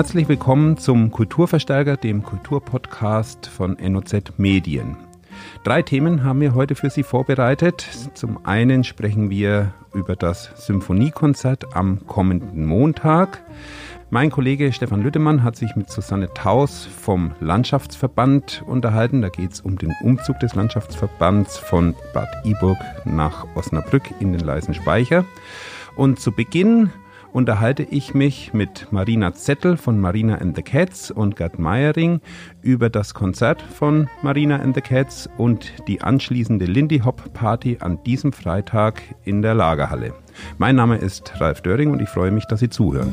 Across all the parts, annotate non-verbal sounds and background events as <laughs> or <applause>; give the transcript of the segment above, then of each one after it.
Herzlich willkommen zum Kulturverstärker, dem Kulturpodcast von NOZ Medien. Drei Themen haben wir heute für Sie vorbereitet. Zum einen sprechen wir über das Symphoniekonzert am kommenden Montag. Mein Kollege Stefan Lüttemann hat sich mit Susanne Taus vom Landschaftsverband unterhalten. Da geht es um den Umzug des Landschaftsverbands von Bad Iburg nach Osnabrück in den Leisen Speicher. Und zu Beginn unterhalte ich mich mit Marina Zettel von Marina and the Cats und Gerd Meiering über das Konzert von Marina and the Cats und die anschließende Lindy Hop Party an diesem Freitag in der Lagerhalle. Mein Name ist Ralf Döring und ich freue mich, dass Sie zuhören.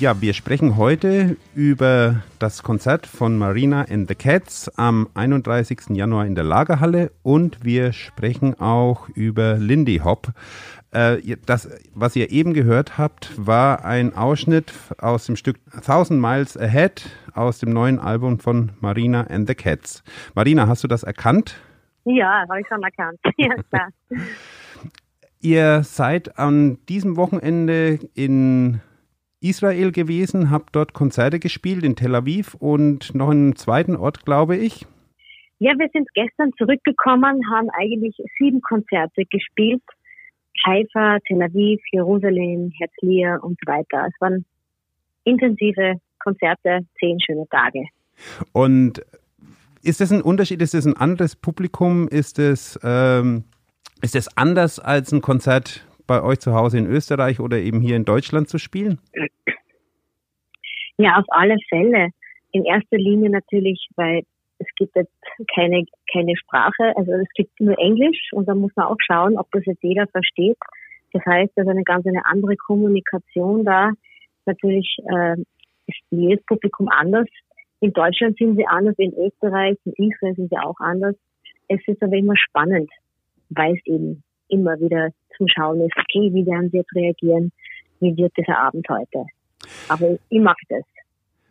Ja, wir sprechen heute über das Konzert von Marina and the Cats am 31. Januar in der Lagerhalle und wir sprechen auch über Lindy Hop. Äh, das, was ihr eben gehört habt, war ein Ausschnitt aus dem Stück Thousand Miles Ahead aus dem neuen Album von Marina and the Cats. Marina, hast du das erkannt? Ja, habe ich schon erkannt. <laughs> Ja, klar. Ihr seid an diesem Wochenende in Israel gewesen, habe dort Konzerte gespielt in Tel Aviv und noch einen zweiten Ort, glaube ich. Ja, wir sind gestern zurückgekommen, haben eigentlich sieben Konzerte gespielt. Haifa, Tel Aviv, Jerusalem, Herzliya und so weiter. Es waren intensive Konzerte, zehn schöne Tage. Und ist das ein Unterschied? Ist das ein anderes Publikum? Ist es ähm, ist das anders als ein Konzert bei euch zu Hause in Österreich oder eben hier in Deutschland zu spielen? Ja, auf alle Fälle. In erster Linie natürlich, weil es gibt jetzt keine, keine Sprache, also es gibt nur Englisch und da muss man auch schauen, ob das jetzt jeder versteht. Das heißt, da ist eine ganz eine andere Kommunikation da. Natürlich äh, ist jedes Publikum anders. In Deutschland sind sie anders, in Österreich, in Israel sind sie auch anders. Es ist aber immer spannend, weil es eben immer wieder zum Schauen ist, okay, wie werden sie jetzt reagieren, wie wird dieser Abend heute. Aber ich mag das.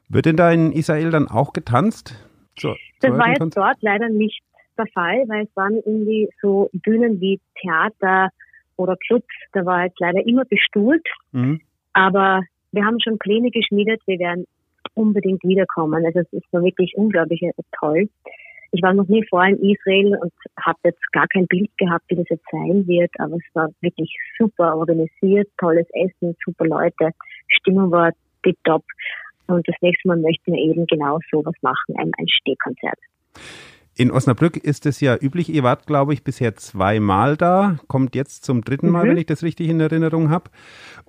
Wird denn da in Israel dann auch getanzt? So, das war jetzt dort leider nicht der Fall, weil es waren irgendwie so Bühnen wie Theater oder Clubs, da war jetzt leider immer bestuhlt. Mhm. Aber wir haben schon Pläne geschmiedet, wir werden unbedingt wiederkommen. Also es ist wirklich unglaublich toll. Ich war noch nie vor in Israel und habe jetzt gar kein Bild gehabt, wie das jetzt sein wird, aber es war wirklich super organisiert, tolles Essen, super Leute, Stimmung war top. Und das nächste Mal möchten wir eben genau sowas machen, ein, ein Stehkonzert. In Osnabrück ist es ja üblich, ihr wart, glaube ich, bisher zweimal da, kommt jetzt zum dritten Mal, mhm. wenn ich das richtig in Erinnerung habe.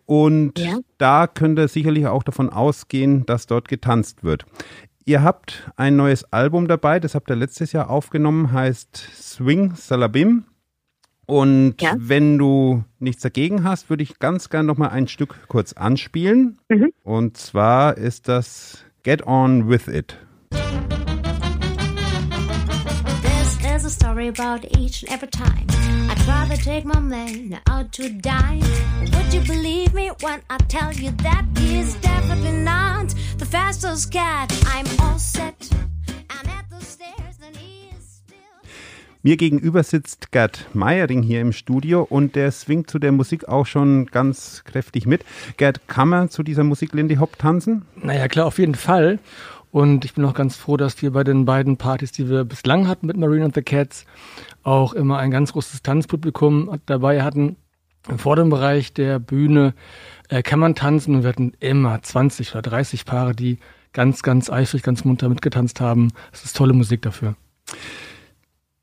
Und ja. da könnt ihr sicherlich auch davon ausgehen, dass dort getanzt wird. Ihr habt ein neues Album dabei, das habt ihr letztes Jahr aufgenommen, heißt Swing Salabim. Und ja. wenn du nichts dagegen hast, würde ich ganz gern noch mal ein Stück kurz anspielen. Mhm. Und zwar ist das Get On With It. This is a story about each and every time I'd rather take my man out to dine. Would you believe me when I tell you that he's definitely not the fastest cat? I'm all set. I'm at the stairs, then he is still. Mir gegenüber sitzt Gerd Meiering hier im Studio und der swingt zu der Musik auch schon ganz kräftig mit. Gerd, kann man zu dieser Musik Lindy Hop tanzen? Naja, klar, auf jeden Fall. Und ich bin auch ganz froh, dass wir bei den beiden Partys, die wir bislang hatten mit Marine and the Cats, auch immer ein ganz großes Tanzpublikum dabei hatten. Im vorderen Bereich der Bühne äh, kann man tanzen und wir hatten immer 20 oder 30 Paare, die ganz, ganz eifrig, ganz munter mitgetanzt haben. Es ist tolle Musik dafür.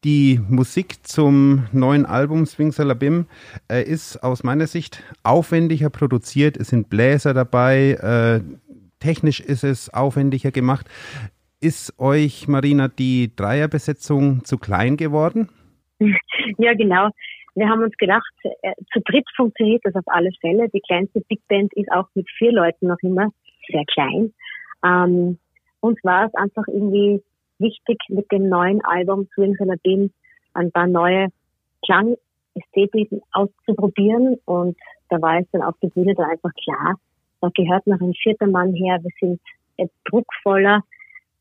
Die Musik zum neuen Album Swing Salabim äh, ist aus meiner Sicht aufwendiger produziert. Es sind Bläser dabei, äh, technisch ist es aufwendiger gemacht. Ist euch, Marina, die Dreierbesetzung zu klein geworden? <laughs> Ja, genau. Wir haben uns gedacht, äh, zu dritt funktioniert das auf alle Fälle. Die kleinste Big Band ist auch mit vier Leuten noch immer sehr klein. Ähm, uns war es einfach irgendwie wichtig, mit dem neuen Album Swing Salabim ein paar neue Klangästhetiken auszuprobieren. Und da war es dann auf der Bühne dann einfach klar, da gehört noch ein vierter Mann her. Wir sind druckvoller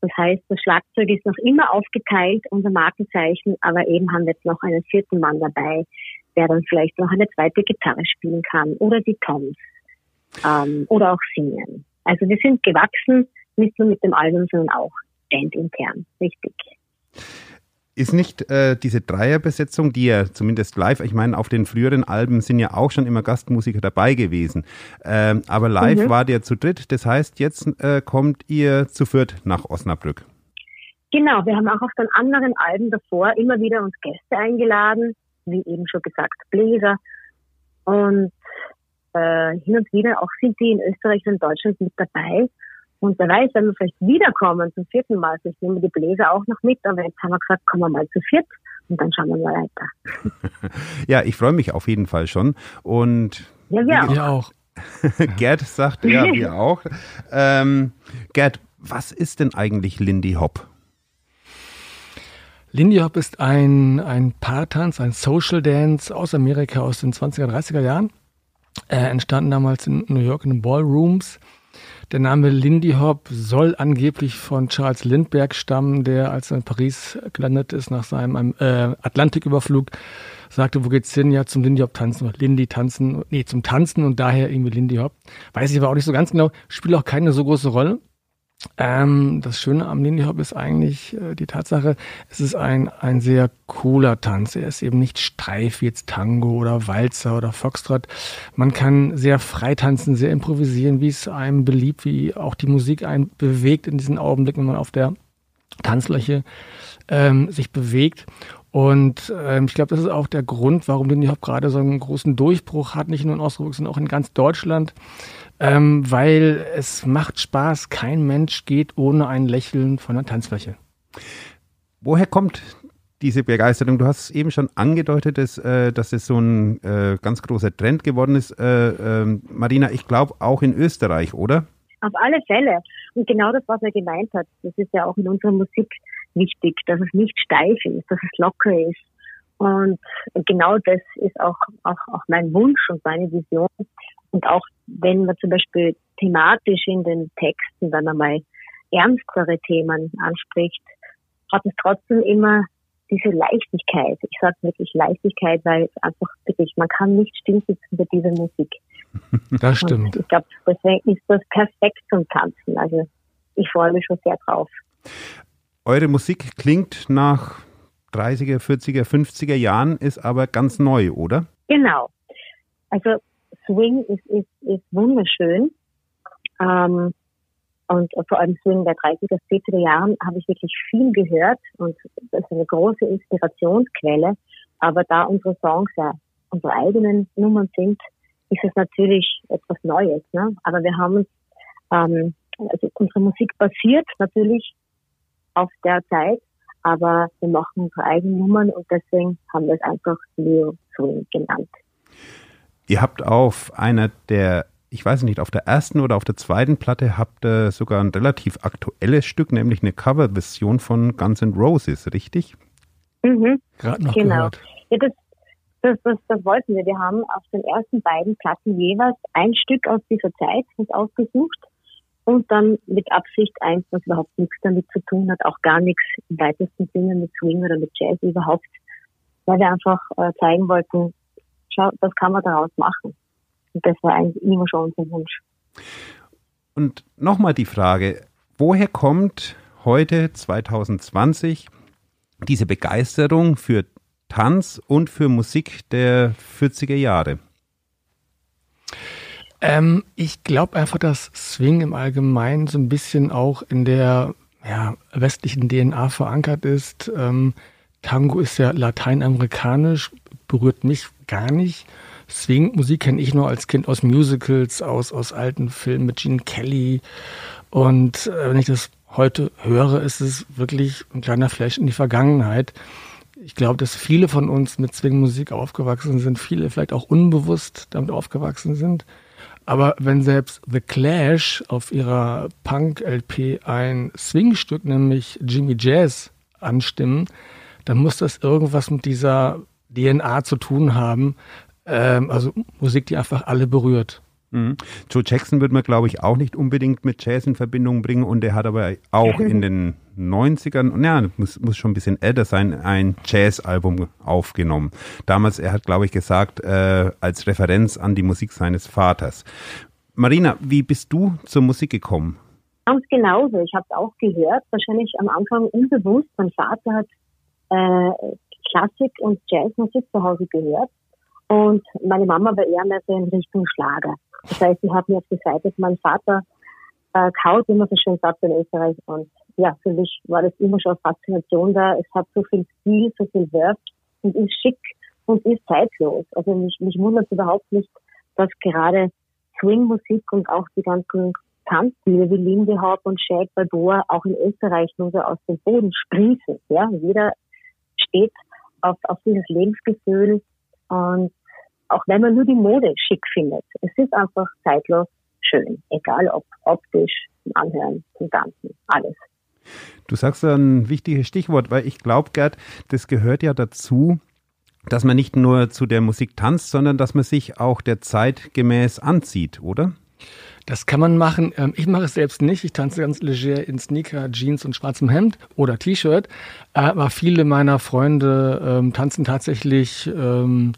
Das heißt, das Schlagzeug ist noch immer aufgeteilt, unser Markenzeichen, aber eben haben wir jetzt noch einen vierten Mann dabei, der dann vielleicht noch eine zweite Gitarre spielen kann oder die Toms ähm, oder auch singen. Also wir sind gewachsen, nicht nur mit dem Album, sondern auch bandintern, richtig. Ist nicht äh, diese Dreierbesetzung, die ja zumindest live, ich meine, auf den früheren Alben sind ja auch schon immer Gastmusiker dabei gewesen, ähm, aber live mhm. war der zu dritt, das heißt, jetzt äh, kommt ihr zu viert nach Osnabrück. Genau, wir haben auch auf den anderen Alben davor immer wieder uns Gäste eingeladen, wie eben schon gesagt, Bläser und äh, hin und wieder auch sind die in Österreich und Deutschland mit dabei. Und wer weiß, wenn wir vielleicht wiederkommen zum vierten Mal, vielleicht nehmen wir die Bläser auch noch mit, aber jetzt haben wir gesagt, kommen wir mal zu viert und dann schauen wir mal weiter. <laughs> ja, ich freue mich auf jeden Fall schon. Und ja, wir auch. Wir auch. <laughs> Gerd sagt, ja, wir <laughs> auch. Ähm, Gerd, was ist denn eigentlich Lindy Hop? Lindy Hop ist ein, ein Paartanz, ein Social Dance aus Amerika aus den 20er, 30er Jahren. Äh, entstanden damals in New York in den Ballrooms. Der Name Lindy Hop soll angeblich von Charles Lindbergh stammen, der als er in Paris gelandet ist nach seinem äh, Atlantiküberflug, sagte, wo geht's hin? Ja, zum Lindy Hop tanzen Lindy tanzen, nee, zum Tanzen und daher irgendwie Lindy Hop. Weiß ich aber auch nicht so ganz genau, spielt auch keine so große Rolle. Ähm, das Schöne am Lindy Hop ist eigentlich äh, die Tatsache, es ist ein, ein sehr cooler Tanz. Er ist eben nicht steif wie jetzt Tango oder Walzer oder Foxtrot. Man kann sehr frei tanzen, sehr improvisieren, wie es einem beliebt, wie auch die Musik einen bewegt in diesen Augenblicken, wenn man auf der Tanzfläche ähm, sich bewegt. Und ähm, ich glaube, das ist auch der Grund, warum Lindy Hop gerade so einen großen Durchbruch hat, nicht nur in Osnabrück, sondern auch in ganz Deutschland ähm, weil es macht Spaß. Kein Mensch geht ohne ein Lächeln von der Tanzfläche. Woher kommt diese Begeisterung? Du hast eben schon angedeutet, dass, äh, dass es so ein äh, ganz großer Trend geworden ist. Äh, ähm, Marina, ich glaube auch in Österreich, oder? Auf alle Fälle. Und genau das, was er gemeint hat, das ist ja auch in unserer Musik wichtig, dass es nicht steif ist, dass es locker ist. Und genau das ist auch, auch, auch mein Wunsch und meine Vision, und auch wenn man zum Beispiel thematisch in den Texten dann einmal ernstere Themen anspricht, hat es trotzdem immer diese Leichtigkeit. Ich sage wirklich Leichtigkeit, weil einfach wirklich, man kann nicht stillsitzen bei dieser Musik. <laughs> Das stimmt. Und ich glaube, deswegen ist das perfekt zum Tanzen. Also ich freue mich schon sehr drauf. Eure Musik klingt nach 30er, 40er, 50er Jahren, ist aber ganz neu, oder? Genau. Also Swing ist, ist, ist wunderschön. Ähm, und vor allem Swing der 30er, 40er Jahren habe ich wirklich viel gehört und das ist eine große Inspirationsquelle. Aber da unsere Songs ja unsere eigenen Nummern sind, ist es natürlich etwas Neues. Ne? Aber wir haben ähm, also unsere Musik basiert natürlich auf der Zeit, aber wir machen unsere eigenen Nummern und deswegen haben wir es einfach Leo Swing genannt. Ihr habt auf einer der, ich weiß nicht, auf der ersten oder auf der zweiten Platte habt ihr sogar ein relativ aktuelles Stück, nämlich eine Coverversion von Guns N' Roses, richtig? Mhm. Gerade noch genau. gehört. Ja, das, das, das, das wollten wir. Wir haben auf den ersten beiden Platten jeweils ein Stück aus dieser Zeit uns ausgesucht und dann mit Absicht eins, was überhaupt nichts damit zu tun hat, auch gar nichts im weitesten Sinne mit Swing oder mit Jazz überhaupt, weil wir einfach äh, zeigen wollten, schau, was kann man daraus machen? Und das war eigentlich immer schon unser Wunsch. Und nochmal die Frage, woher kommt heute 2020 diese Begeisterung für Tanz und für Musik der 40er Jahre? Ähm, ich glaube einfach, dass Swing im Allgemeinen so ein bisschen auch in der ja, westlichen DNA verankert ist. Ähm, Tango ist ja lateinamerikanisch, berührt mich gar nicht. Swing-Musik kenne ich nur als Kind aus Musicals, aus, aus alten Filmen mit Gene Kelly. Und äh, wenn ich das heute höre, ist es wirklich ein kleiner Flash in die Vergangenheit. Ich glaube, dass viele von uns mit Swing-Musik aufgewachsen sind, viele vielleicht auch unbewusst damit aufgewachsen sind. Aber wenn selbst The Clash auf ihrer Punk-LP ein Swing-Stück, nämlich Jimmy Jazz, anstimmen, dann muss das irgendwas mit dieser DNA zu tun haben. Ähm, also Musik, die einfach alle berührt. Mhm. Joe Jackson wird man, glaube ich, auch nicht unbedingt mit Jazz in Verbindung bringen und er hat aber auch in den 90ern, ja, muss, muss schon ein bisschen älter sein, ein Jazz-Album aufgenommen. Damals, er hat, glaube ich, gesagt, äh, als Referenz an die Musik seines Vaters. Marina, wie bist du zur Musik gekommen? Ganz genauso. Ich habe es auch gehört, wahrscheinlich am Anfang unbewusst. Mein Vater hat äh, Klassik und Jazzmusik zu Hause gehört und meine Mama war eher mehr so in Richtung Schlager. Das heißt, ich habe mir auf die Seite meinem Vater äh, kaut, immer so schön satt in Österreich. Und ja, für mich war das immer schon eine Faszination da. Es hat so viel Stil, so viel Wert und ist schick und ist zeitlos. Also mich, mich wundert überhaupt nicht, dass gerade Swing-Musik und auch die ganzen Tanzstile wie Lindy Hop und Shake Balboa auch in Österreich nur so aus dem Boden sprießen. Ja, jeder steht auf, auf dieses Lebensgefühl und auch wenn man nur die Mode schick findet. Es ist einfach zeitlos schön, egal ob optisch, zum Anhören, zum Tanzen, alles. Du sagst ein wichtiges Stichwort, weil ich glaube, Gerd, das gehört ja dazu, dass man nicht nur zu der Musik tanzt, sondern dass man sich auch der Zeit gemäß anzieht, oder? Das kann man machen. Ähm, ich mache es selbst nicht. Ich tanze ganz leger in Sneaker, Jeans und schwarzem Hemd oder T-Shirt. Aber viele meiner Freunde ähm, tanzen tatsächlich ähm,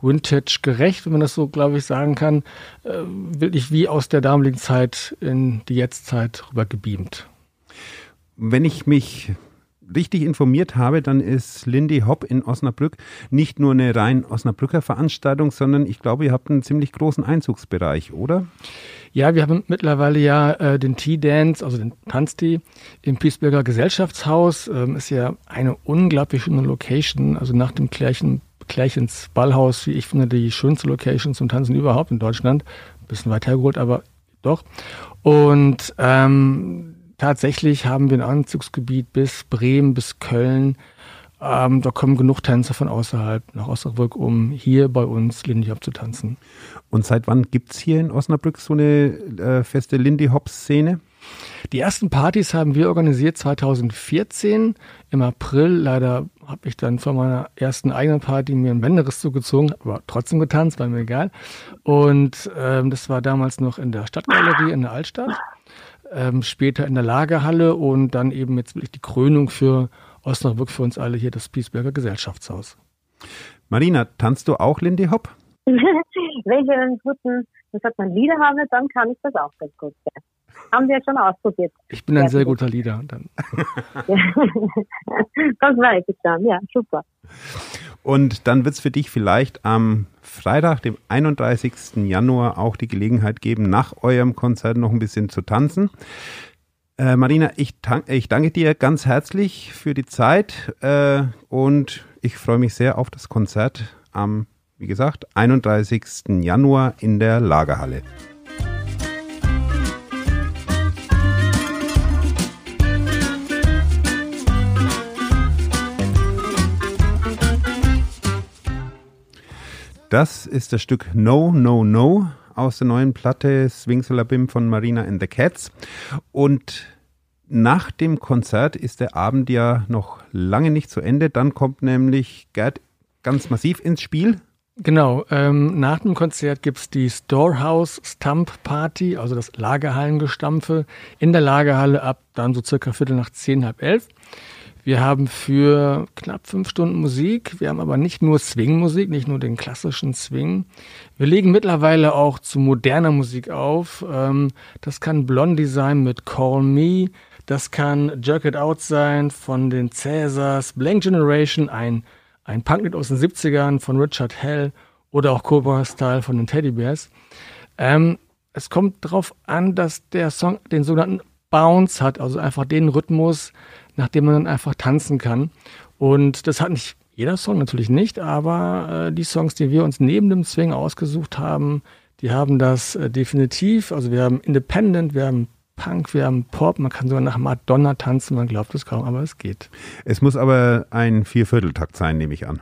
Vintage gerecht, wenn man das so, glaube ich, sagen kann. Äh, wirklich wie aus der damaligen Zeit in die Jetztzeit rüber gebeamt. Wenn ich mich richtig informiert habe, dann ist Lindy Hop in Osnabrück nicht nur eine rein Osnabrücker Veranstaltung, sondern ich glaube, ihr habt einen ziemlich großen Einzugsbereich, oder? Ja, wir haben mittlerweile ja äh, den Tea-Dance, also den Tanztee im Piesberger Gesellschaftshaus. Ähm, ist ja eine unglaublich schöne Location, also nach dem Klärchen, Klärchens Ballhaus, wie ich finde, die schönste Location zum Tanzen überhaupt in Deutschland. Bisschen weiter hergeholt, aber doch. Und ähm, tatsächlich haben wir ein Anzugsgebiet bis Bremen, bis Köln. Ähm, da kommen genug Tänzer von außerhalb nach Osnabrück, um hier bei uns Lindy Hop zu tanzen. Und seit wann gibt es hier in Osnabrück so eine äh, feste Lindy Hop-Szene? Die ersten Partys haben wir organisiert 2014 im April. Leider habe ich dann von meiner ersten eigenen Party mir ein Bänderriss zugezogen, aber trotzdem getanzt, war mir egal. Und ähm, das war damals noch in der Stadtgalerie in der Altstadt, ähm, später in der Lagerhalle und dann eben jetzt wirklich die Krönung für Osnabrück für uns alle hier das Piesberger Gesellschaftshaus. Marina, tanzt du auch Lindy Hop? Wenn ich einen guten, das sagt man, Lieder habe, dann kann ich das auch ganz gut. Ja. Haben wir schon ausprobiert. Ich bin ein sehr guter Lieder. Dann. <laughs> das weiß ich dann, ja, super. Und dann wird es für dich vielleicht am Freitag, dem 31. Januar, auch die Gelegenheit geben, nach eurem Konzert noch ein bisschen zu tanzen. Äh, Marina, ich, ich, danke dir ganz herzlich für die Zeit äh, und ich freue mich sehr auf das Konzert am, wie gesagt, 31. Januar in der Lagerhalle. Das ist das Stück No, No, No aus der neuen Platte Swingsalabim von Marina and the Cats. Und nach dem Konzert ist der Abend ja noch lange nicht zu Ende. Dann kommt nämlich Gerd ganz massiv ins Spiel. Genau, ähm, nach dem Konzert gibt es die Storehouse Stump Party, also das Lagerhallengestampfe in der Lagerhalle ab dann so circa Viertel nach zehn, halb elf. Wir haben für knapp fünf Stunden Musik. Wir haben aber nicht nur Swing-Musik, nicht nur den klassischen Swing. Wir legen mittlerweile auch zu moderner Musik auf. Ähm, das kann Blondie sein mit Call Me. Das kann Jerk It Out sein von den Cäsars. Blank Generation, ein, ein Punklied aus den 70ern von Richard Hell oder auch Cobra Style von den Teddy Bears. Ähm, es kommt darauf an, dass der Song den sogenannten Bounce hat, also einfach den Rhythmus, nach dem man dann einfach tanzen kann. Und das hat nicht jeder Song natürlich nicht, aber äh, die Songs, die wir uns neben dem Swing ausgesucht haben, die haben das äh, definitiv. Also wir haben Independent, wir haben Punk, wir haben Pop, man kann sogar nach Madonna tanzen, man glaubt es kaum, aber es geht. Es muss aber ein Viervierteltakt sein, nehme ich an.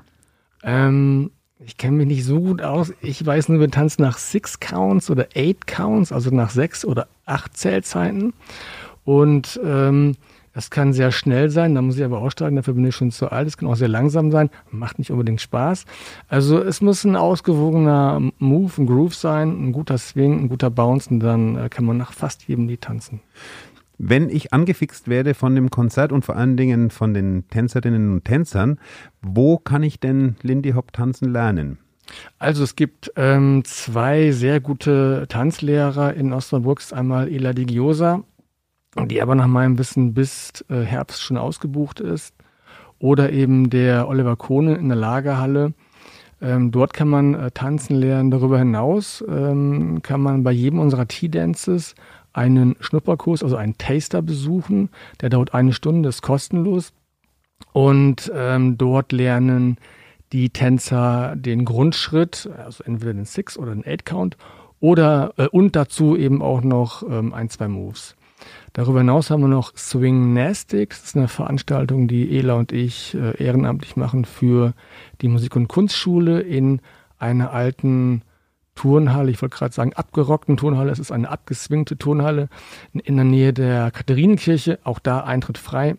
Ähm, ich kenne mich nicht so gut aus. Ich weiß nur, wir tanzen nach Six Counts oder Eight Counts, also nach sechs oder acht Zählzeiten. Und ähm, Das kann sehr schnell sein, da muss ich aber aussteigen, dafür bin ich schon zu alt. Es kann auch sehr langsam sein, macht nicht unbedingt Spaß. Also es muss ein ausgewogener Move, ein Groove sein, ein guter Swing, ein guter Bounce und dann äh, kann man nach fast jedem Lied tanzen. Wenn ich angefixt werde von dem Konzert und vor allen Dingen von den Tänzerinnen und Tänzern, wo kann ich denn Lindy Hop tanzen lernen? Also es gibt ähm, zwei sehr gute Tanzlehrer in Osnabrück. Einmal Ela Digiosa die aber nach meinem Wissen bis äh, Herbst schon ausgebucht ist. Oder eben der Oliver Kohne in der Lagerhalle. Ähm, dort kann man äh, tanzen lernen. Darüber hinaus ähm, kann man bei jedem unserer Tea-Dances einen Schnupperkurs, also einen Taster besuchen. Der dauert eine Stunde, ist kostenlos. Und ähm, dort lernen die Tänzer den Grundschritt, also entweder den Six oder den Eight Count, oder äh, und dazu eben auch noch ähm, ein, zwei Moves. Darüber hinaus haben wir noch Swing Nastics. Das ist eine Veranstaltung, die Ela und ich äh, ehrenamtlich machen für die Musik- und Kunstschule in einer alten Turnhalle, ich wollte gerade sagen abgerockten Turnhalle, es ist eine abgeswingte Turnhalle in der Nähe der Katharinenkirche, auch da Eintritt frei.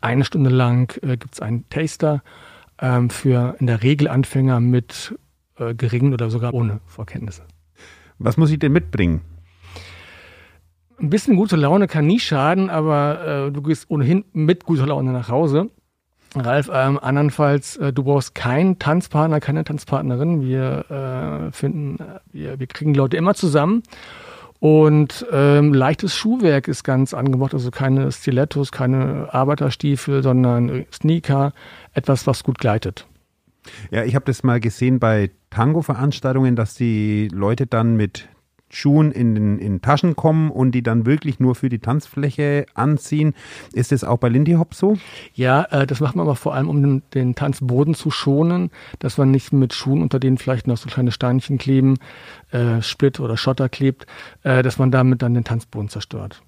Eine Stunde lang äh, gibt es einen Taster ähm, für in der Regel Anfänger mit äh, geringen oder sogar ohne Vorkenntnisse. Was muss ich denn mitbringen? Ein bisschen gute Laune kann nie schaden, aber äh, du gehst ohnehin mit guter Laune nach Hause. Ralf, ähm, andernfalls, äh, du brauchst keinen Tanzpartner, keine Tanzpartnerin. Wir äh, finden, wir, wir kriegen Leute immer zusammen. Und ähm, leichtes Schuhwerk ist ganz angebracht, also keine Stilettos, keine Arbeiterstiefel, sondern Sneaker, etwas, was gut gleitet. Ja, ich habe das mal gesehen bei Tango-Veranstaltungen, dass die Leute dann mit Schuhen in, den, in Taschen kommen und die dann wirklich nur für die Tanzfläche anziehen. Ist das auch bei Lindy Hop so? Ja, äh, das macht man aber vor allem, um den, den, Tanzboden zu schonen, dass man nicht mit Schuhen, unter denen vielleicht noch so kleine Steinchen kleben, äh, Split oder Schotter klebt, äh, dass man damit dann den Tanzboden zerstört.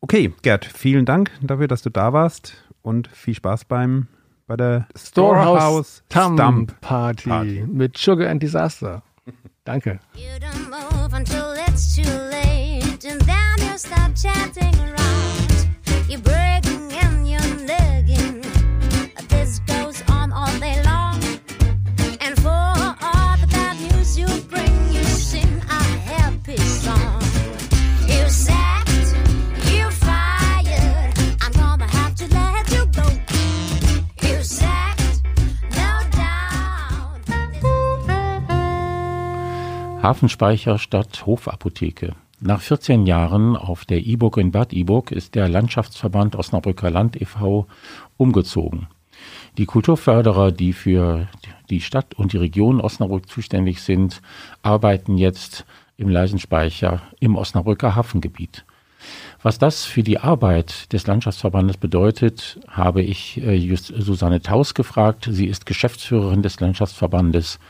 Okay, Gerd, vielen Dank dafür, dass du da warst und viel Spaß beim bei der Storehouse, Storehouse Stump Party, Party mit Sugar and Disaster. Danke. You don't Hafenspeicher statt Hofapotheke. Nach 14 Jahren auf der Iburg in Bad Iburg ist der Landschaftsverband Osnabrücker Land e.V. umgezogen. Die Kulturförderer, die für die Stadt und die Region Osnabrück zuständig sind, arbeiten jetzt im Leisenspeicher im Osnabrücker Hafengebiet. Was das für die Arbeit des Landschaftsverbandes bedeutet, habe ich äh, Susanne Taus gefragt. Sie ist Geschäftsführerin des Landschaftsverbandes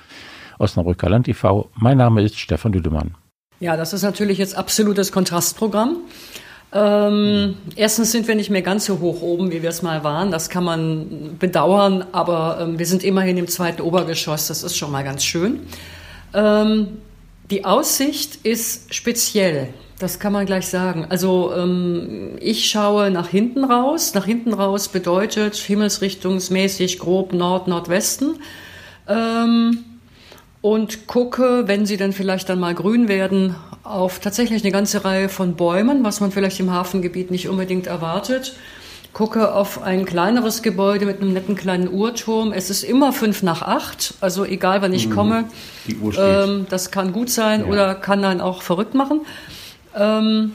Osnabrücker Land e.V. Mein Name ist Stefan Lüdemann. Ja, das ist natürlich jetzt absolutes Kontrastprogramm. Ähm, erstens sind wir nicht mehr ganz so hoch oben, wie wir es mal waren. Das kann man bedauern, aber ähm, wir sind immerhin im zweiten Obergeschoss. Das ist schon mal ganz schön. Ähm, die Aussicht ist speziell. Das kann man gleich sagen. Also ähm, ich schaue nach hinten raus. Nach hinten raus bedeutet himmelsrichtungsmäßig grob Nord-Nordwesten. Ähm, und gucke, wenn sie dann vielleicht dann mal grün werden, auf tatsächlich eine ganze Reihe von Bäumen, was man vielleicht im Hafengebiet nicht unbedingt erwartet. Gucke auf ein kleineres Gebäude mit einem netten kleinen Uhrturm. Es ist immer fünf nach acht, also egal wann ich mhm. komme. Die Uhr steht. Ähm, das kann gut sein ja. oder kann dann auch verrückt machen. Ähm,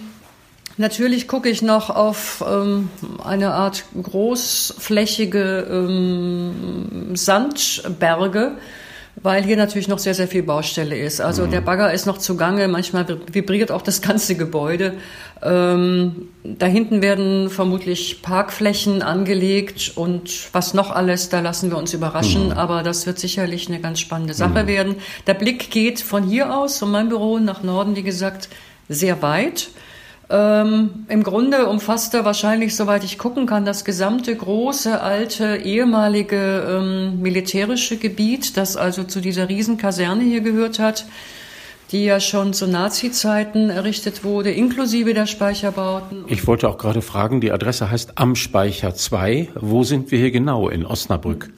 Natürlich gucke ich noch auf ähm, eine Art großflächige ähm, Sandberge, weil hier natürlich noch sehr, sehr viel Baustelle ist. Also mhm. der Bagger ist noch zugange, manchmal vibriert auch das ganze Gebäude. Ähm, da hinten werden vermutlich Parkflächen angelegt und was noch alles, da lassen wir uns überraschen. Mhm. Aber das wird sicherlich eine ganz spannende Sache mhm. werden. Der Blick geht von hier aus, von meinem Büro nach Norden, wie gesagt, sehr weit. Ähm, Im Grunde umfasst er wahrscheinlich, soweit ich gucken kann, das gesamte große, alte, ehemalige ähm, militärische Gebiet, das also zu dieser Riesenkaserne hier gehört hat. die ja schon zu Nazi-Zeiten errichtet wurde, inklusive der Speicherbauten. Ich wollte auch gerade fragen, die Adresse heißt Am Speicher 2. Wo sind wir hier genau in Osnabrück?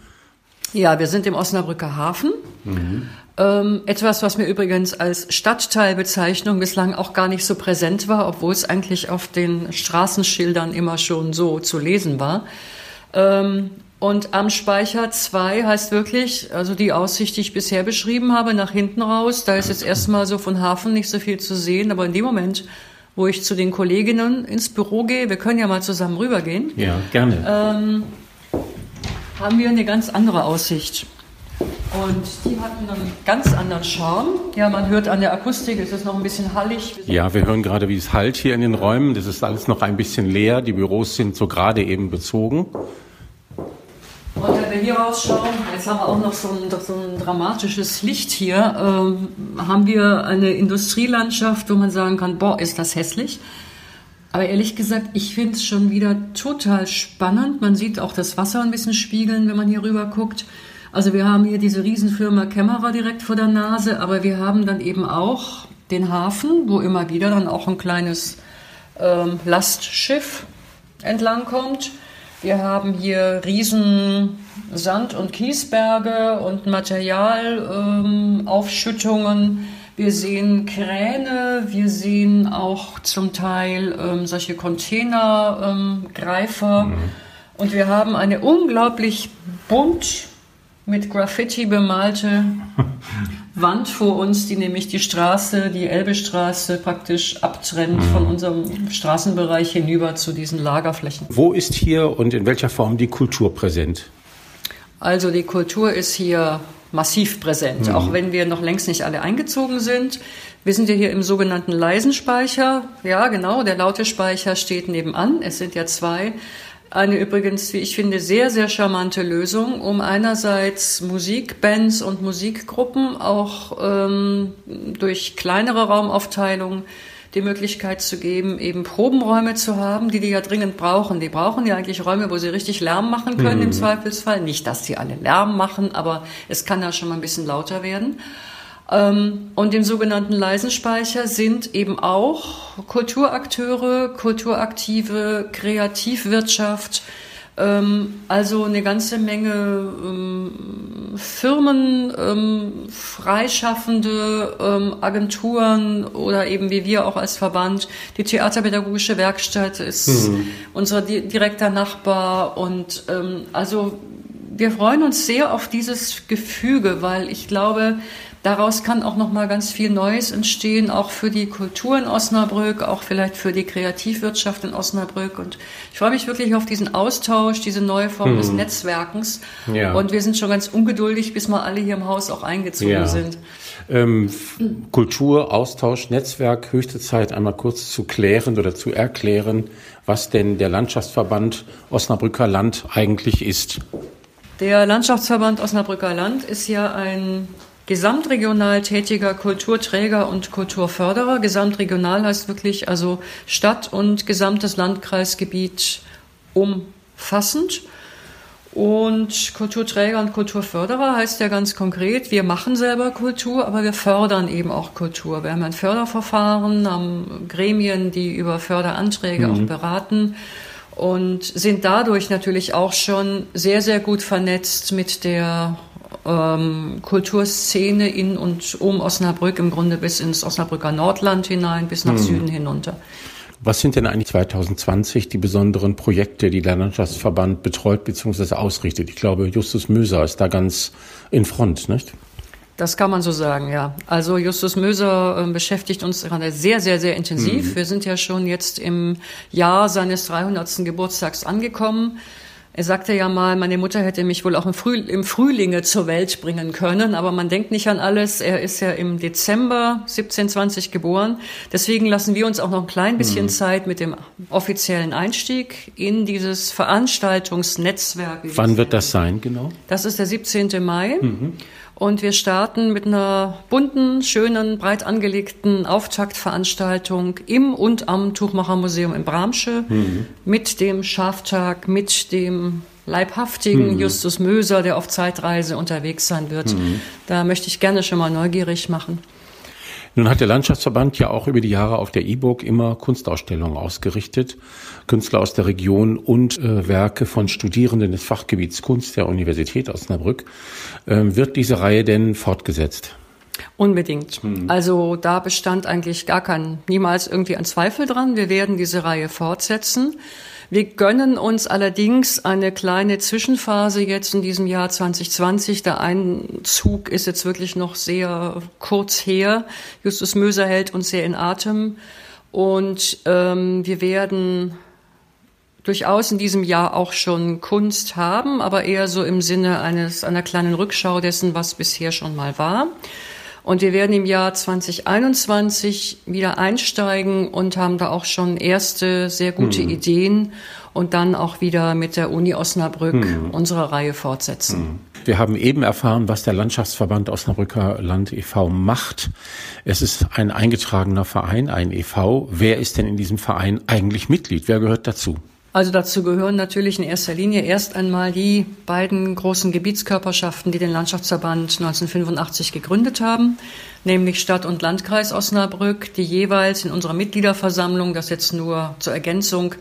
Ja, wir sind im Osnabrücker Hafen. Mhm. Ähm, etwas, was mir übrigens als Stadtteilbezeichnung bislang auch gar nicht so präsent war, obwohl es eigentlich auf den Straßenschildern immer schon so zu lesen war. Ähm, und am Speicher 2 heißt wirklich, also die Aussicht, die ich bisher beschrieben habe, nach hinten raus, da ist jetzt erstmal so von Hafen nicht so viel zu sehen, aber in dem Moment, wo ich zu den Kolleginnen ins Büro gehe, wir können ja mal zusammen rübergehen. Ja, gerne. Ähm, haben wir eine ganz andere Aussicht. Und die hatten einen ganz anderen Charme. Ja, man hört an der Akustik, es ist noch ein bisschen hallig. Ja, wir hören gerade, wie es halt hier in den Räumen. Das ist alles noch ein bisschen leer. Die Büros sind so gerade eben bezogen. Und wenn wir hier rausschauen, jetzt haben wir auch noch so ein, so ein dramatisches Licht hier, äh, haben wir eine Industrielandschaft, wo man sagen kann, boah, ist das hässlich. Aber ehrlich gesagt, ich finde es schon wieder total spannend. Man sieht auch das Wasser ein bisschen spiegeln, wenn man hier rüber guckt. Also wir haben hier diese Riesenfirma Kämmerer direkt vor der Nase, aber wir haben dann eben auch den Hafen, wo immer wieder dann auch ein kleines ähm, Lastschiff entlangkommt. Wir haben hier riesen Sand- und Kiesberge und Materialaufschüttungen. Ähm, wir sehen Kräne, wir sehen auch zum Teil ähm, solche Containergreifer. Ähm, mhm. Und wir haben eine unglaublich bunt mit Graffiti bemalte <laughs> Wand vor uns, die nämlich die Straße, die Elbestraße praktisch abtrennt mhm. von unserem Straßenbereich hinüber zu diesen Lagerflächen. Wo ist hier und in welcher Form die Kultur präsent? Also die Kultur ist hier massiv präsent, mhm. auch wenn wir noch längst nicht alle eingezogen sind. Wir sind ja hier im sogenannten leisen Speicher. Ja, genau, der laute Speicher steht nebenan. Es sind ja zwei. Eine übrigens, wie ich finde, sehr, sehr charmante Lösung, um einerseits Musikbands und Musikgruppen auch ähm, durch kleinere Raumaufteilung die Möglichkeit zu geben, eben Probenräume zu haben, die die ja dringend brauchen. Die brauchen ja eigentlich Räume, wo sie richtig Lärm machen können mhm. im Zweifelsfall. Nicht, dass sie alle Lärm machen, aber es kann ja schon mal ein bisschen lauter werden. Ähm, und im sogenannten leisen Speicher sind eben auch Kulturakteure, Kulturaktive, Kreativwirtschaft, ähm, also eine ganze Menge ähm, Firmen, Freischaffende, Agenturen oder eben wie wir auch als Verband. Die Theaterpädagogische Werkstatt ist mhm. unser direkter Nachbar und also wir freuen uns sehr auf dieses Gefüge, weil ich glaube, Daraus kann auch noch mal ganz viel Neues entstehen, auch für die Kultur in Osnabrück, auch vielleicht für die Kreativwirtschaft in Osnabrück. Und ich freue mich wirklich auf diesen Austausch, diese neue Form hm. des Netzwerkens. Ja. Und wir sind schon ganz ungeduldig, bis mal alle hier im Haus auch eingezogen ja. sind. Ähm, Kultur, Austausch, Netzwerk, höchste Zeit, einmal kurz zu klären oder zu erklären, was denn der Landschaftsverband Osnabrücker Land eigentlich ist. Der Landschaftsverband Osnabrücker Land ist ja ein gesamtregional tätiger Kulturträger und Kulturförderer. Gesamtregional heißt wirklich also Stadt und gesamtes Landkreisgebiet umfassend. Und Kulturträger und Kulturförderer heißt ja ganz konkret, wir machen selber Kultur, aber wir fördern eben auch Kultur. Wir haben ein Förderverfahren, haben Gremien, die über Förderanträge mhm. auch beraten und sind dadurch natürlich auch schon sehr, sehr gut vernetzt mit der ähm, Kulturszene in und um Osnabrück, im Grunde bis ins Osnabrücker Nordland hinein, bis nach hm. Süden hinunter. Was sind denn eigentlich 2020 die besonderen Projekte, die der Landschaftsverband betreut bzw. ausrichtet? Ich glaube, Justus Möser ist da ganz in Front, nicht? Das kann man so sagen, ja. Also Justus Möser äh, beschäftigt uns gerade sehr, sehr, sehr intensiv. Mhm. Wir sind ja schon jetzt im Jahr seines 300. Geburtstags angekommen. Er sagte ja mal, meine Mutter hätte mich wohl auch im, Früh, im Frühlinge zur Welt bringen können, aber man denkt nicht an alles. Er ist ja im Dezember 1720 geboren. Deswegen lassen wir uns auch noch ein klein bisschen mhm. Zeit mit dem offiziellen Einstieg in dieses Veranstaltungsnetzwerk. Wann wird das sein, genau? Das ist der 17. Mai. Mhm. Und wir starten mit einer bunten, schönen, breit angelegten Auftaktveranstaltung im und am Tuchmachermuseum in Bramsche mhm. mit dem Schaftag, mit dem leibhaftigen mhm. Justus Möser, der auf Zeitreise unterwegs sein wird. Mhm. Da möchte ich gerne schon mal neugierig machen. Nun hat der Landschaftsverband ja auch über die Jahre auf der E-Book immer Kunstausstellungen ausgerichtet, Künstler aus der Region und äh, Werke von Studierenden des Fachgebiets Kunst der Universität Osnabrück. Ähm, wird diese Reihe denn fortgesetzt? Unbedingt. Hm. Also da bestand eigentlich gar kein, niemals irgendwie ein Zweifel dran. Wir werden diese Reihe fortsetzen. Wir gönnen uns allerdings eine kleine Zwischenphase jetzt in diesem Jahr 2020. Der Einzug ist jetzt wirklich noch sehr kurz her. Justus Möser hält uns sehr in Atem. Und ähm, wir werden durchaus in diesem Jahr auch schon Kunst haben, aber eher so im Sinne eines einer kleinen Rückschau dessen, was bisher schon mal war. Und wir werden im Jahr 2021 wieder einsteigen und haben da auch schon erste sehr gute hm. Ideen und dann auch wieder mit der Uni Osnabrück hm. unsere Reihe fortsetzen. Hm. Wir haben eben erfahren, was der Landschaftsverband Osnabrücker Land e.V. macht. Es ist ein eingetragener Verein, ein e.V. Wer ist denn in diesem Verein eigentlich Mitglied? Wer gehört dazu? Also dazu gehören natürlich in erster Linie erst einmal die beiden großen Gebietskörperschaften, die den Landschaftsverband 1985 gegründet haben, nämlich Stadt und Landkreis Osnabrück, die jeweils in unserer Mitgliederversammlung, das jetzt nur zur Ergänzung,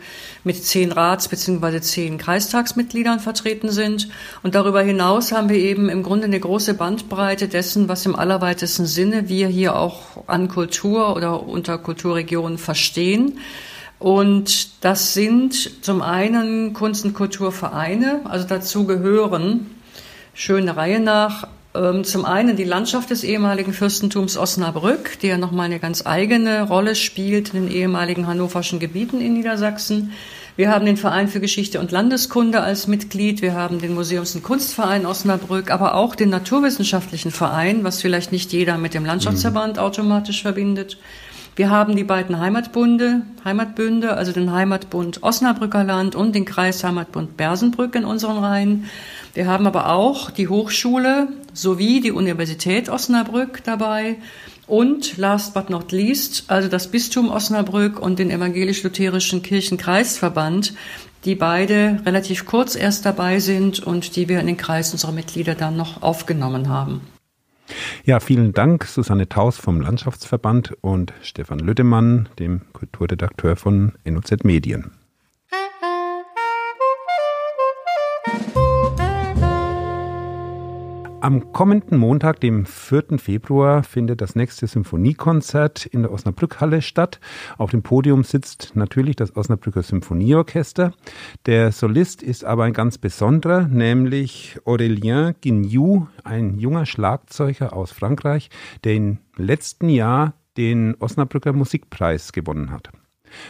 mit zehn Rats- bzw. zehn Kreistagsmitgliedern vertreten sind. Und darüber hinaus haben wir eben im Grunde eine große Bandbreite dessen, was im allerweitesten Sinne wir hier auch an Kultur oder unter Kulturregionen verstehen. Und das sind zum einen Kunst- und Kulturvereine, also dazu gehören, schöne Reihe nach, ähm, zum einen die Landschaft des ehemaligen Fürstentums Osnabrück, die ja nochmal eine ganz eigene Rolle spielt in den ehemaligen hannoverschen Gebieten in Niedersachsen. Wir haben den Verein für Geschichte und Landeskunde als Mitglied. Wir haben den Museums- und Kunstverein Osnabrück, aber auch den Naturwissenschaftlichen Verein, was vielleicht nicht jeder mit dem Landschaftsverband mhm. automatisch verbindet. Wir haben die beiden Heimatbunde, Heimatbünde, also den Heimatbund Osnabrücker Land und den Kreis Heimatbund Bersenbrück in unseren Reihen. Wir haben aber auch die Hochschule sowie die Universität Osnabrück dabei und last but not least, also das Bistum Osnabrück und den evangelisch-lutherischen Kirchenkreisverband, die beide relativ kurz erst dabei sind und die wir in den Kreis unserer Mitglieder dann noch aufgenommen haben. Ja, vielen Dank, Susanne Taus vom Landschaftsverband und Stefan Lüttemann, dem Kulturredakteur von NOZ Medien. Am kommenden Montag, dem 4. Februar, findet das nächste Symphoniekonzert in der Osnabrückhalle statt. Auf dem Podium sitzt natürlich das Osnabrücker Symphonieorchester. Der Solist ist aber ein ganz besonderer, nämlich Aurélien Guignou, ein junger Schlagzeuger aus Frankreich, der im letzten Jahr den Osnabrücker Musikpreis gewonnen hat.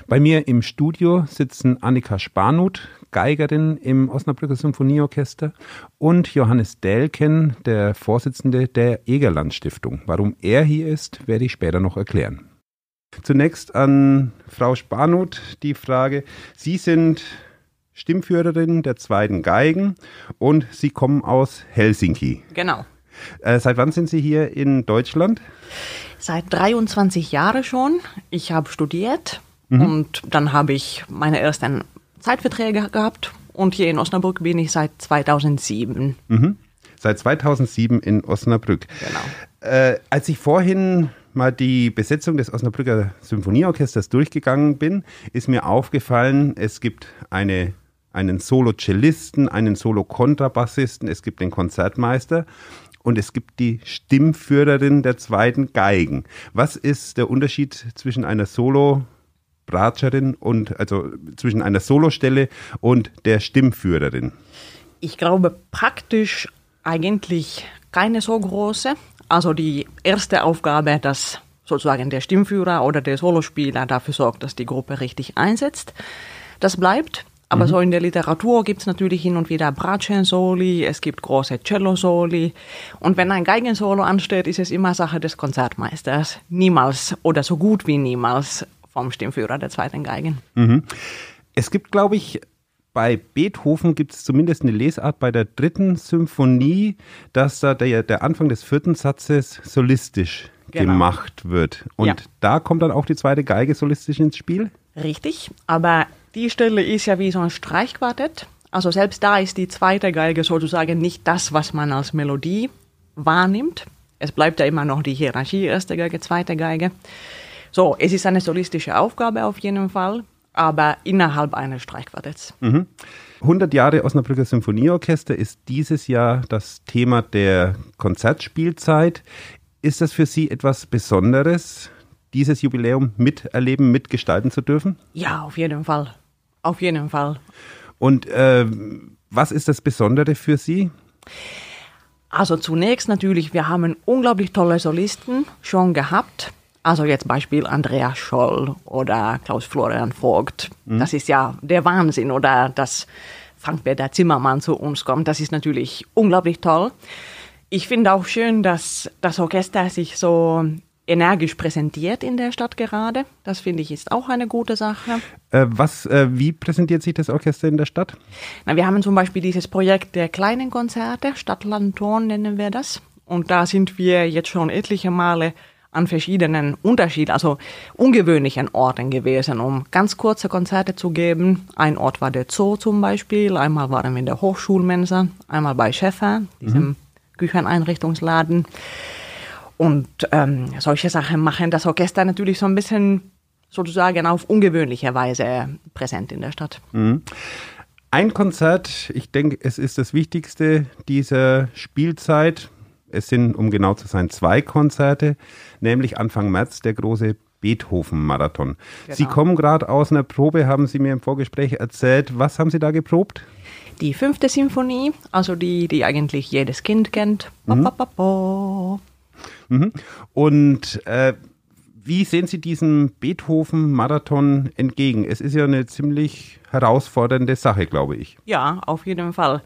Bei mir im Studio sitzen Annika Spanut, Geigerin im Osnabrücker Symphonieorchester und Johannes Delken, der Vorsitzende der Egerland Stiftung. Warum er hier ist, werde ich später noch erklären. Zunächst an Frau Spanut die Frage, Sie sind Stimmführerin der zweiten Geigen und Sie kommen aus Helsinki. Genau. Äh, seit wann sind Sie hier in Deutschland? Seit 23 Jahren schon. Ich habe studiert mhm. und dann habe ich meine ersten Zeitverträge gehabt und hier in Osnabrück bin ich seit 2007. Mhm. Seit 2007 in Osnabrück. Genau. Äh, als ich vorhin mal die Besetzung des Osnabrücker Symphonieorchesters durchgegangen bin, ist mir aufgefallen, es gibt eine, einen Solo-Cellisten, einen Solo-Kontrabassisten, es gibt den Konzertmeister und es gibt die Stimmführerin der zweiten Geigen. Was ist der Unterschied zwischen einer Solo- Bratscherin und also zwischen einer Solostelle und der Stimmführerin? Ich glaube praktisch eigentlich keine so große. Also die erste Aufgabe, dass sozusagen der Stimmführer oder der Solospieler dafür sorgt, dass die Gruppe richtig einsetzt, das bleibt. Aber mhm. so in der Literatur gibt es natürlich hin und wieder Bratschen-Soli, es gibt große Cello-Soli. Und wenn ein Geigensolo ansteht, ist es immer Sache des Konzertmeisters. Niemals oder so gut wie niemals vom Stimmführer der zweiten Geigen. Mhm. Es gibt, glaube ich, bei Beethoven gibt es zumindest eine Lesart bei der dritten Symphonie, dass da der, der Anfang des vierten Satzes solistisch genau. gemacht wird. Und ja. da kommt dann auch die zweite Geige solistisch ins Spiel? Richtig, aber die Stelle ist ja wie so ein Streichquartett. Also selbst da ist die zweite Geige sozusagen nicht das, was man als Melodie wahrnimmt, Es bleibt ja immer noch die Hierarchie, erste Geige, zweite Geige. So, es ist eine solistische Aufgabe auf jeden Fall, aber innerhalb eines Streichquartetts. Mhm. 100 Jahre Osnabrücker Symphonieorchester ist dieses Jahr das Thema der Konzertspielzeit. Ist das für Sie etwas Besonderes, dieses Jubiläum miterleben, mitgestalten zu dürfen? Ja, auf jeden Fall. Auf jeden Fall. Und äh, was ist das Besondere für Sie? Also zunächst natürlich, wir haben unglaublich tolle Solisten schon gehabt. Also jetzt Beispiel Andreas Scholl oder Klaus Florian Vogt. Mhm. Das ist ja der Wahnsinn. Oder dass Frank-Peter Zimmermann zu uns kommt. Das ist natürlich unglaublich toll. Ich finde auch schön, dass das Orchester sich so energisch präsentiert in der Stadt gerade. Das finde ich ist auch eine gute Sache. Äh, was, äh, wie präsentiert sich das Orchester in der Stadt? Na, wir haben zum Beispiel dieses Projekt der kleinen Konzerte, Stadtlandton nennen wir das. Und da sind wir jetzt schon etliche Male an verschiedenen Unterschieden, also ungewöhnlichen Orten gewesen, um ganz kurze Konzerte zu geben. Ein Ort war der Zoo zum Beispiel, einmal waren wir in der Hochschulmensa, einmal bei Schäfer, diesem mhm. Kücheneinrichtungsladen. Und ähm, solche Sachen machen das Orchester natürlich so ein bisschen sozusagen auf ungewöhnliche Weise präsent in der Stadt. Mhm. Ein Konzert, ich denke, es ist das Wichtigste dieser Spielzeit. Es sind, um genau zu sein, zwei Konzerte, nämlich Anfang März der große Beethoven-Marathon. Genau. Sie kommen gerade aus einer Probe, haben Sie mir im Vorgespräch erzählt. Was haben Sie da geprobt? Die fünfte Symphonie, also die, die eigentlich jedes Kind kennt. Mhm. Ba, ba, ba, Mhm. Und äh, wie sehen Sie diesem Beethoven-Marathon entgegen? Es ist ja eine ziemlich herausfordernde Sache, glaube ich. Ja, auf jeden Fall.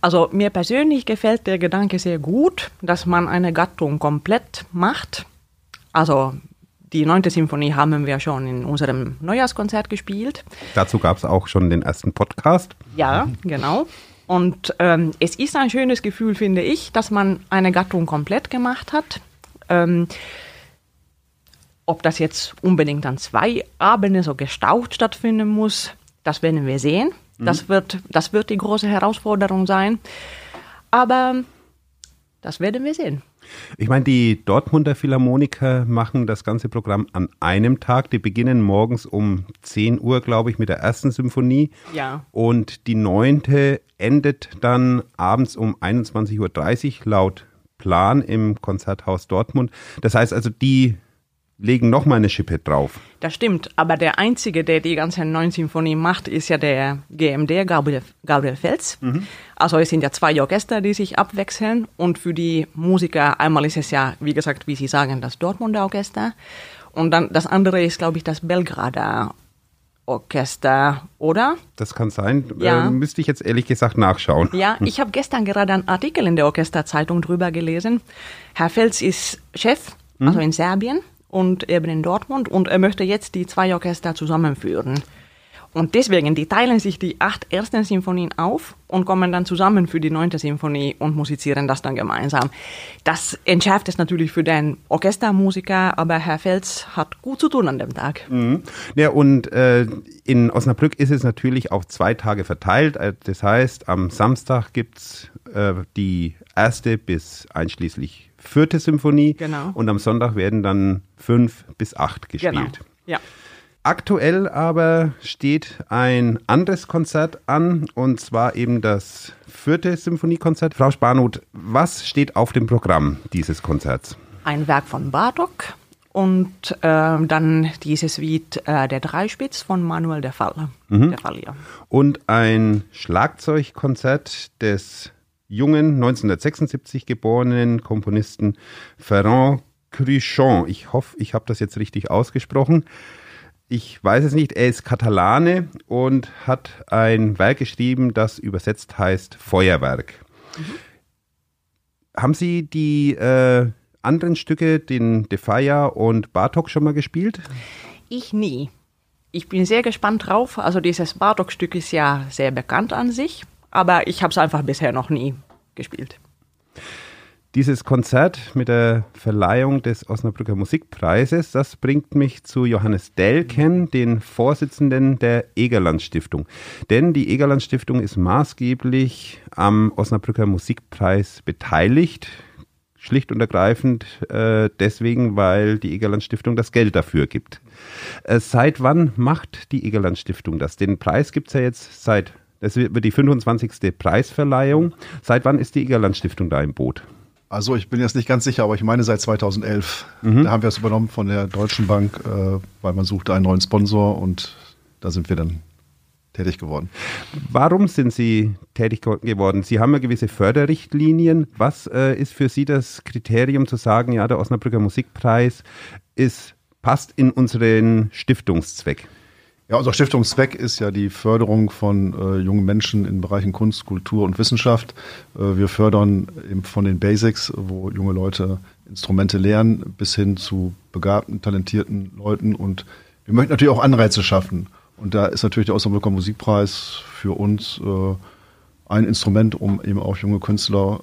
Also mir persönlich gefällt der Gedanke sehr gut, dass man eine Gattung komplett macht. Also die neunte Symphonie haben wir schon in unserem Neujahrskonzert gespielt. Dazu gab es auch schon den ersten Podcast. Ja, genau. Und ähm, es ist ein schönes Gefühl, finde ich, dass man eine Gattung komplett gemacht hat. Ähm, ob das jetzt unbedingt an zwei Abenden so gestaucht stattfinden muss, das werden wir sehen. Mhm. Das, wird, das wird die große Herausforderung sein. Aber das werden wir sehen. Ich meine, die Dortmunder Philharmoniker machen das ganze Programm an einem Tag. Die beginnen morgens um 10 Uhr, glaube ich, mit der ersten Symphonie. Ja. Und die neunte endet dann abends um 21.30 Uhr laut Plan im Konzerthaus Dortmund. Das heißt also, die legen noch mal eine Schippe drauf. Das stimmt, aber der Einzige, der die ganze neuen Symphonie macht, ist ja der GMD, Gabriel, Gabriel Fels. Mhm. Also es sind ja zwei Orchester, die sich abwechseln und für die Musiker, einmal ist es ja, wie gesagt, wie Sie sagen, das Dortmunder Orchester und dann das andere ist, glaube ich, das Belgrader Orchester, oder? Das kann sein. Ja. Äh, müsste ich jetzt ehrlich gesagt nachschauen. Ja, <laughs> ich habe gestern gerade einen Artikel in der Orchesterzeitung drüber gelesen. Herr Fels ist Chef, mhm. also in Serbien und eben in Dortmund und er möchte jetzt die zwei Orchester zusammenführen. Und deswegen, die teilen sich die acht ersten Sinfonien auf und kommen dann zusammen für die neunte Sinfonie und musizieren das dann gemeinsam. Das entschärft es natürlich für den Orchestermusiker, aber Herr Fels hat gut zu tun an dem Tag. Mhm. Ja, und äh, in Osnabrück ist es natürlich auf zwei Tage verteilt. Äh, das heißt, am Samstag gibt's äh, die erste bis einschließlich vierte Symphonie. Genau. Und am Sonntag werden dann fünf bis acht gespielt. Genau. Ja. Aktuell aber steht ein anderes Konzert an und zwar eben das vierte Symphoniekonzert. Frau Spanut, was steht auf dem Programm dieses Konzerts? Ein Werk von Bartok und äh, dann dieses Lied äh, Der Dreispitz von Manuel de Falle. Mhm. Der Fall, ja. Und ein Schlagzeugkonzert des jungen 1976 geborenen Komponisten Ferrand Cruchon. Ich hoffe, ich habe das jetzt richtig ausgesprochen ich weiß es nicht, er ist Katalane und hat ein Werk geschrieben, das übersetzt heißt Feuerwerk. Mhm. Haben Sie die äh, anderen Stücke, den Defaya und Bartok, schon mal gespielt? Ich nie. Ich bin sehr gespannt drauf. Also dieses Bartok-Stück ist ja sehr bekannt an sich, aber ich habe es einfach bisher noch nie gespielt. Dieses Konzert mit der Verleihung des Osnabrücker Musikpreises, das bringt mich zu Johannes Delken, den Vorsitzenden der Egerland Stiftung. Denn die Egerland Stiftung ist maßgeblich am Osnabrücker Musikpreis beteiligt. schlicht und ergreifend äh, deswegen, weil die Egerland Stiftung das Geld dafür gibt. Äh, seit wann macht die Egerland Stiftung das? Den Preis gibt es ja jetzt seit, das wird die 25. Preisverleihung. Seit wann ist die Egerland Stiftung da im Boot? Also ich bin jetzt nicht ganz sicher, aber ich meine seit 2011. Mhm. Da haben wir es übernommen von der Deutschen Bank, äh, weil man suchte einen neuen Sponsor und da sind wir dann tätig geworden. Warum sind Sie tätig geworden? Sie haben ja gewisse Förderrichtlinien. Was äh, ist für Sie das Kriterium zu sagen, ja, der Osnabrücker Musikpreis ist, passt in unseren Stiftungszweck? Ja, unser Stiftungszweck ist ja die Förderung von äh, jungen Menschen in Bereichen Kunst, Kultur und Wissenschaft. Äh, wir fördern eben von den Basics, wo junge Leute Instrumente lernen, bis hin zu begabten, talentierten Leuten. Und wir möchten natürlich auch Anreize schaffen. Und da ist natürlich der Osnabrücker Musikpreis für uns äh, ein Instrument, um eben auch junge Künstler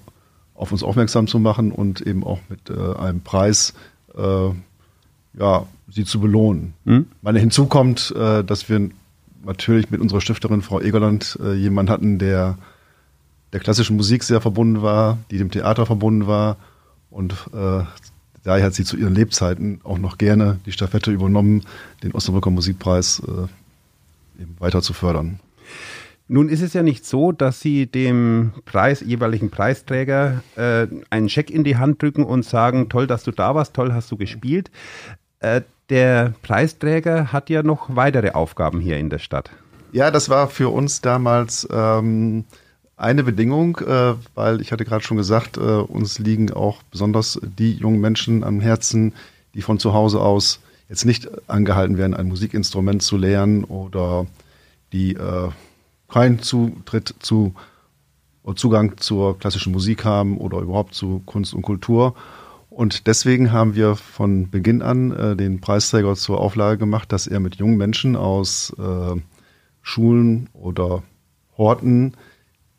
auf uns aufmerksam zu machen und eben auch mit äh, einem Preis äh, ja, sie zu belohnen. Mhm. Meine hinzu kommt, äh, dass wir natürlich mit unserer Stifterin Frau Egerland äh, jemanden hatten, der der klassischen Musik sehr verbunden war, die dem Theater verbunden war und äh, daher hat sie zu ihren Lebzeiten auch noch gerne die Staffette übernommen, den Osnabrücker Musikpreis äh, eben weiter zu fördern. Nun ist es ja nicht so, dass Sie dem Preis, jeweiligen Preisträger äh, einen Scheck in die Hand drücken und sagen, toll, dass du da warst, toll hast du gespielt. Äh, der Preisträger hat ja noch weitere Aufgaben hier in der Stadt. Ja, das war für uns damals ähm, eine Bedingung, äh, weil ich hatte gerade schon gesagt, äh, uns liegen auch besonders die jungen Menschen am Herzen, die von zu Hause aus jetzt nicht angehalten werden, ein Musikinstrument zu lernen oder die äh, keinen Zutritt zu Zugang zur klassischen Musik haben oder überhaupt zu Kunst und Kultur. Und deswegen haben wir von Beginn an äh, den Preisträger zur Auflage gemacht, dass er mit jungen Menschen aus äh, Schulen oder Horten,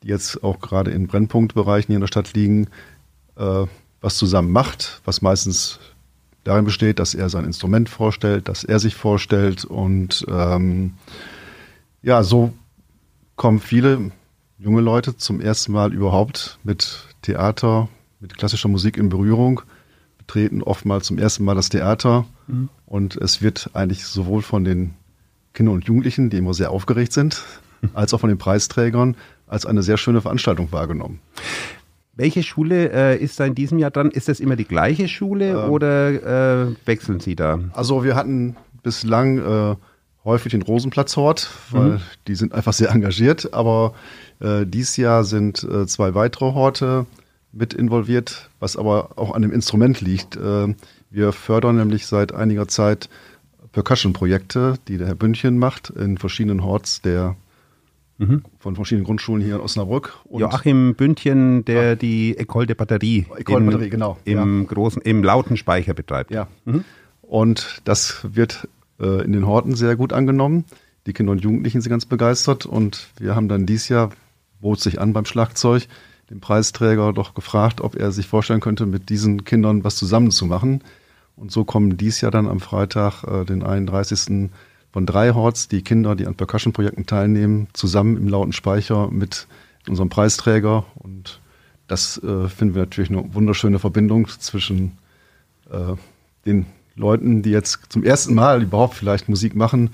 die jetzt auch gerade in Brennpunktbereichen hier in der Stadt liegen, äh, was zusammen macht, was meistens darin besteht, dass er sein Instrument vorstellt, dass er sich vorstellt. Und ähm, ja, so kommen viele junge Leute zum ersten Mal überhaupt mit Theater, mit klassischer Musik in Berührung, betreten oftmals zum ersten Mal das Theater mhm. und es wird eigentlich sowohl von den Kindern und Jugendlichen, die immer sehr aufgeregt sind, <laughs> als auch von den Preisträgern als eine sehr schöne Veranstaltung wahrgenommen. Welche Schule äh, ist da in diesem Jahr dran? Ist das immer die gleiche Schule ähm, oder äh, wechseln Sie da? Also wir hatten bislang äh, häufig den Rosenplatzhort, weil mhm. die sind einfach sehr engagiert. Aber äh, dieses Jahr sind äh, zwei weitere Horte mit involviert, was aber auch an dem Instrument liegt. Äh, wir fördern nämlich seit einiger Zeit Percussion-Projekte, die der Herr Bündchen macht in verschiedenen Horts der Mhm. von verschiedenen Grundschulen hier in Osnabrück. Und Joachim Bündchen, der ja. die Ecole de Batterie, Ecole in, Batterie genau. im ja. großen, im lauten Speicher betreibt. Ja. Mhm. Und das wird äh, in den Horten sehr gut angenommen. Die Kinder und Jugendlichen sind ganz begeistert und wir haben dann dieses Jahr, bot sich an beim Schlagzeug, den Preisträger doch gefragt, ob er sich vorstellen könnte, mit diesen Kindern was zusammenzumachen. Und so kommen dies Jahr dann am Freitag, äh, den 31 von drei Horts, die Kinder, die an Percussion-Projekten teilnehmen, zusammen im lauten Speicher mit unserem Preisträger. Und das äh, finden wir natürlich eine wunderschöne Verbindung zwischen äh, den Leuten, die jetzt zum ersten Mal überhaupt vielleicht Musik machen,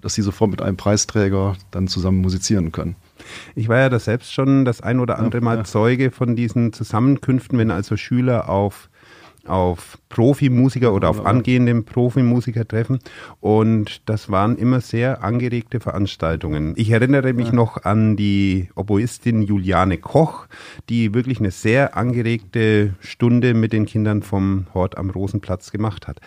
dass sie sofort mit einem Preisträger dann zusammen musizieren können. Ich war ja da selbst schon das ein oder andere Mal ja. Zeuge von diesen Zusammenkünften, wenn also Schüler auf auf Profimusiker oder auf angehende Profimusiker treffen. Und das waren immer sehr angeregte Veranstaltungen. Ich erinnere mich ja. noch an die Oboistin Juliane Koch, die wirklich eine sehr angeregte Stunde mit den Kindern vom Hort am Rosenplatz gemacht hat.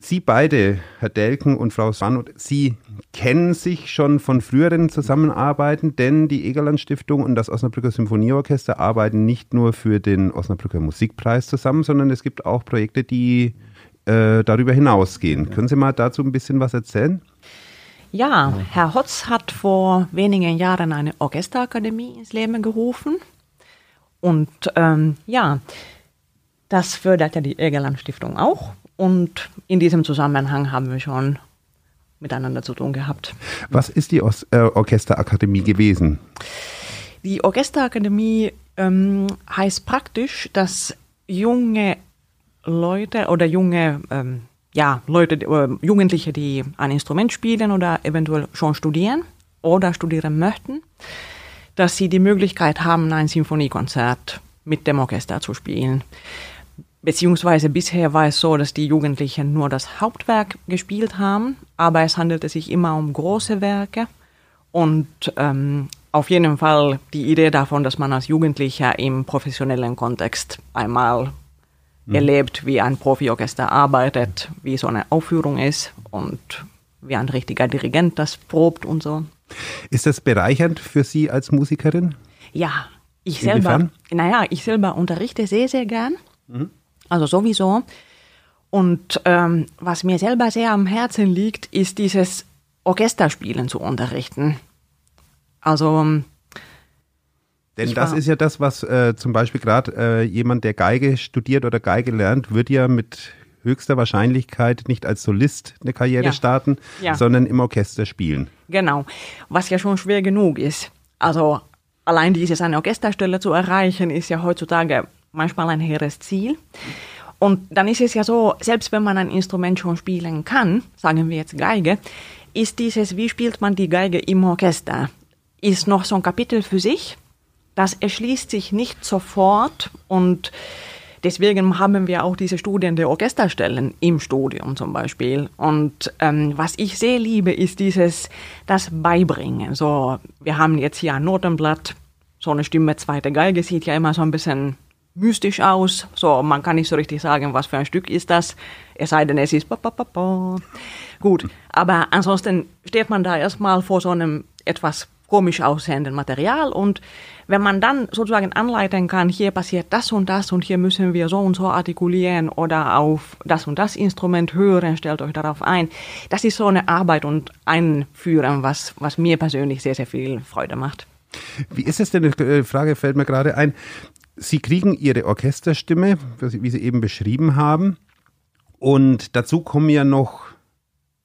Sie beide, Herr Delken und Frau Swanot, Sie kennen sich schon von früheren Zusammenarbeiten, denn die Egerland Stiftung und das Osnabrücker Symphonieorchester arbeiten nicht nur für den Osnabrücker Musikpreis zusammen, sondern es gibt auch Projekte, die äh, darüber hinausgehen. Können Sie mal dazu ein bisschen was erzählen? Ja, Herr Hotz hat vor wenigen Jahren eine Orchesterakademie ins Leben gerufen. Und ähm, ja, das fördert ja die Egerland Stiftung auch. Und in diesem Zusammenhang haben wir schon miteinander zu tun gehabt. Was ist die Os äh, Orchesterakademie gewesen? Die Orchesterakademie ähm, heißt praktisch, dass junge Leute oder junge ähm, ja, Leute, äh, Jugendliche, die ein Instrument spielen oder eventuell schon studieren oder studieren möchten, dass sie die Möglichkeit haben, ein Symphoniekonzert mit dem Orchester zu spielen. Beziehungsweise bisher war es so, dass die Jugendlichen nur das Hauptwerk gespielt haben, aber es handelte sich immer um große Werke und ähm, auf jeden Fall die Idee davon, dass man als Jugendlicher im professionellen Kontext einmal mhm. erlebt, wie ein Profiorchester arbeitet, wie so eine Aufführung ist und wie ein richtiger Dirigent das probt und so. Ist das bereichernd für Sie als Musikerin? Ja, ich selber, naja, ich selber unterrichte sehr, sehr gern. Mhm. Also sowieso. Und ähm, was mir selber sehr am Herzen liegt, ist dieses Orchesterspielen zu unterrichten. Also denn das ist ja das, was äh, zum Beispiel gerade äh, jemand, der Geige studiert oder Geige lernt, wird ja mit höchster Wahrscheinlichkeit nicht als Solist eine Karriere ja. starten, ja. sondern im Orchester spielen. Genau, was ja schon schwer genug ist. Also allein dieses eine Orchesterstelle zu erreichen, ist ja heutzutage manchmal ein hehres Ziel. Und dann ist es ja so, selbst wenn man ein Instrument schon spielen kann, sagen wir jetzt Geige, ist dieses, wie spielt man die Geige im Orchester, ist noch so ein Kapitel für sich das erschließt sich nicht sofort und deswegen haben wir auch diese Studien der Orchesterstellen im Studium zum Beispiel. Und ähm, was ich sehr liebe, ist dieses, das Beibringen. So, wir haben jetzt hier ein Notenblatt, so eine Stimme, zweite Geige sieht ja immer so ein bisschen mystisch aus. So, man kann nicht so richtig sagen, was für ein Stück ist das. Es sei denn, es ist. Ba, ba, ba, Gut, aber ansonsten steht man da erstmal vor so einem etwas komisch aussehenden Material und wenn man dann sozusagen anleiten kann, hier passiert das und das und hier müssen wir so und so artikulieren oder auf das und das Instrument hören, stellt euch darauf ein. Das ist so eine Arbeit und Einführen, was, was mir persönlich sehr, sehr viel Freude macht. Wie ist es denn, eine äh, Frage fällt mir gerade ein, Sie kriegen Ihre Orchesterstimme, wie Sie eben beschrieben haben, und dazu kommen ja noch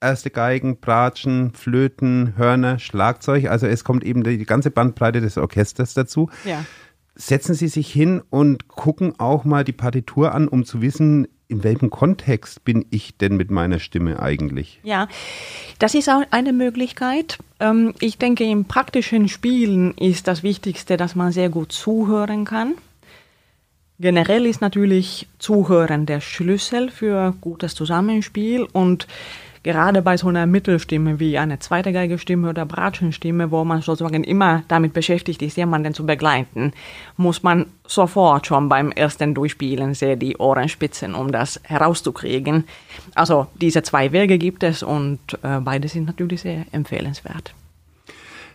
erste Geigen, Bratschen, Flöten, Hörner, Schlagzeug. Also es kommt eben die ganze Bandbreite des Orchesters dazu. Ja. Setzen Sie sich hin und gucken auch mal die Partitur an, um zu wissen, in welchem Kontext bin ich denn mit meiner Stimme eigentlich? Ja, das ist auch eine Möglichkeit. Ähm, ich denke, im praktischen Spielen ist das Wichtigste, dass man sehr gut zuhören kann. Generell ist natürlich Zuhören der Schlüssel für gutes Zusammenspiel und gerade bei so einer Mittelstimme wie eine zweite Geigestimme oder Bratschenstimme, wo man sozusagen immer damit beschäftigt ist, jemanden zu begleiten, muss man sofort schon beim ersten Durchspielen sehr die Ohren spitzen, um das herauszukriegen. Also diese zwei Wege gibt es und äh, beide sind natürlich sehr empfehlenswert.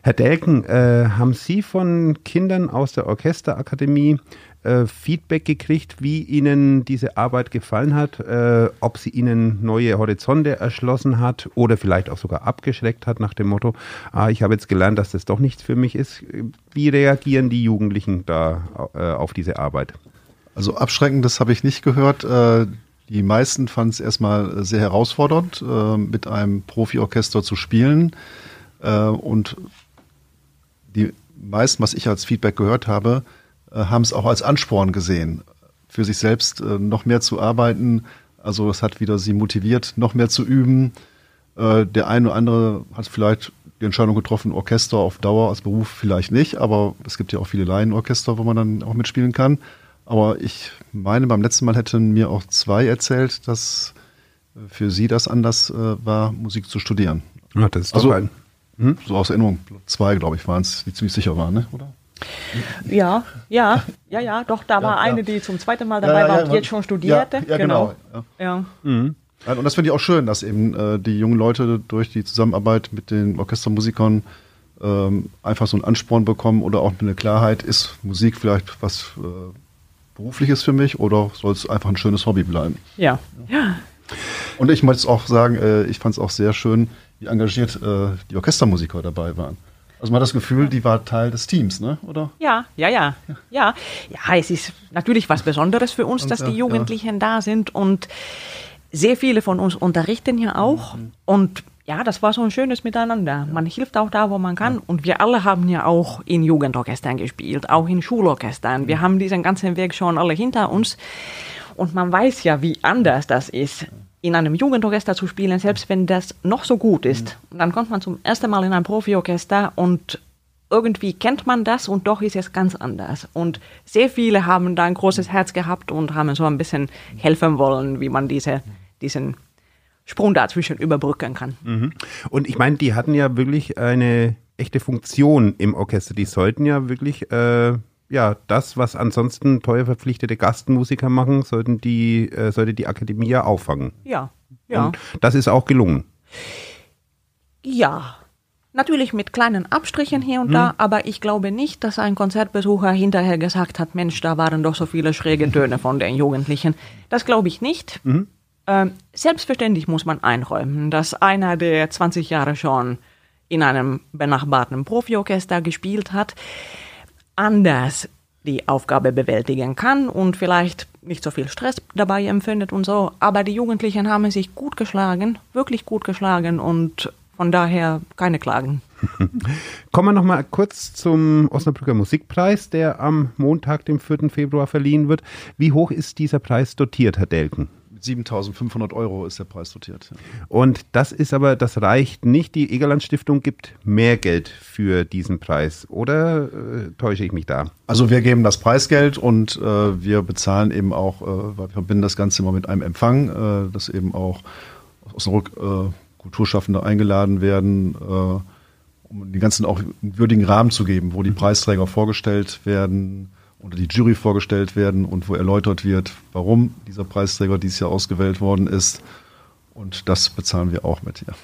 Herr Delken, äh, haben Sie von Kindern aus der Orchesterakademie äh, Feedback gekriegt, wie Ihnen diese Arbeit gefallen hat, äh, ob sie Ihnen neue Horizonte erschlossen hat oder vielleicht auch sogar abgeschreckt hat nach dem Motto, ah, ich habe jetzt gelernt, dass das doch nichts für mich ist. Wie reagieren die Jugendlichen da äh, auf diese Arbeit? Also abschreckend, das habe ich nicht gehört. Äh, die meisten fanden es erstmal sehr herausfordernd, äh, mit einem Profiorchester zu spielen. Und die meisten, was ich als Feedback gehört habe, äh, haben es auch als Ansporn gesehen, für sich selbst äh, noch mehr zu arbeiten. Also es hat wieder sie motiviert, noch mehr zu üben. Äh, der eine oder andere hat vielleicht die Entscheidung getroffen, Orchester auf Dauer als Beruf vielleicht nicht, aber es gibt ja auch viele Laienorchester, wo man dann auch mitspielen kann. Aber ich meine, beim letzten Mal hätten mir auch zwei erzählt, dass für sie das anders war, Musik zu studieren. Ja, das ist also, ein. Hm? So aus Erinnerung, zwei, glaube ich, waren es, die ziemlich sicher waren, ne? oder? Ja, ja, <laughs> ja, ja, doch, da war ja, eine, die zum zweiten Mal dabei war und jetzt schon studierte. Ja, genau. genau ja. Mhm. Und das finde ich auch schön, dass eben äh, die jungen Leute durch die Zusammenarbeit mit den Orchestermusikern ähm, einfach so einen Ansporn bekommen oder auch eine Klarheit, ist Musik vielleicht was äh, Berufliches für mich oder soll es einfach ein schönes Hobby bleiben? Ja. ja. Und ich möchte auch sagen, äh, ich fand es auch sehr schön, wie engagiert äh, die Orchestermusiker dabei waren. Also man hat das Gefühl, die war Teil des Teams, ne? oder? Ja, ja, ja. Ja, ja es ist natürlich was Besonderes für uns, und, dass die Jugendlichen ja. da sind und sehr viele von uns unterrichten ja auch. Mhm. Und ja, das war so ein schönes Miteinander. Man hilft auch da, wo man kann. Und wir alle haben ja auch in Jugendorchestern gespielt, auch in Schulorchestern. Wir haben diesen ganzen Weg schon alle hinter uns. Und man weiß ja, wie anders das ist, in einem Jugendorchester zu spielen, selbst wenn das noch so gut ist. Und dann kommt man zum ersten Mal in ein Profiorchester und irgendwie kennt man das und doch ist es ganz anders. Und sehr viele haben da ein großes Herz gehabt und haben so ein bisschen helfen wollen, wie man diese, diesen Sprung dazwischen überbrücken kann. Mhm. Und ich meine, die hatten ja wirklich eine echte Funktion im Orchester. Die sollten ja wirklich äh, ja das, was ansonsten teuer verpflichtete Gastmusiker machen, sollten die äh, sollte die Akademie ja auffangen. Ja, ja. Und das ist auch gelungen. Ja, Natürlich mit kleinen Abstrichen hier und da, hm. aber ich glaube nicht, dass ein Konzertbesucher hinterher gesagt hat, Mensch, da waren doch so viele schräge Töne von den Jugendlichen. Das glaube ich nicht. Mhm. Ähm, selbstverständlich muss man einräumen, dass einer, der 20 Jahre schon in einem benachbarten Profiorchester gespielt hat, anders die Aufgabe bewältigen kann und vielleicht nicht so viel Stress dabei empfindet und so. Aber die Jugendlichen haben sich gut geschlagen, wirklich gut geschlagen und von daher keine Klagen. <laughs> Kommen wir noch mal kurz zum Osnabrücker Musikpreis, der am Montag, dem 4. Februar verliehen wird. Wie hoch ist dieser Preis dotiert, Herr Delken? 7.500 Euro ist der Preis dotiert. Und das ist aber, das reicht nicht. Die Egerland Stiftung gibt mehr Geld für diesen Preis. Oder äh, täusche ich mich da? Also wir geben das Preisgeld und äh, wir bezahlen eben auch, äh, weil wir verbinden das Ganze immer mit einem Empfang, äh, dass eben auch aus Osnabrück äh, Kulturschaffende eingeladen werden, äh, um den ganzen auch einen würdigen Rahmen zu geben, wo die Preisträger vorgestellt werden oder die Jury vorgestellt werden und wo erläutert wird, warum dieser Preisträger dieses Jahr ausgewählt worden ist. Und das bezahlen wir auch mit, ja.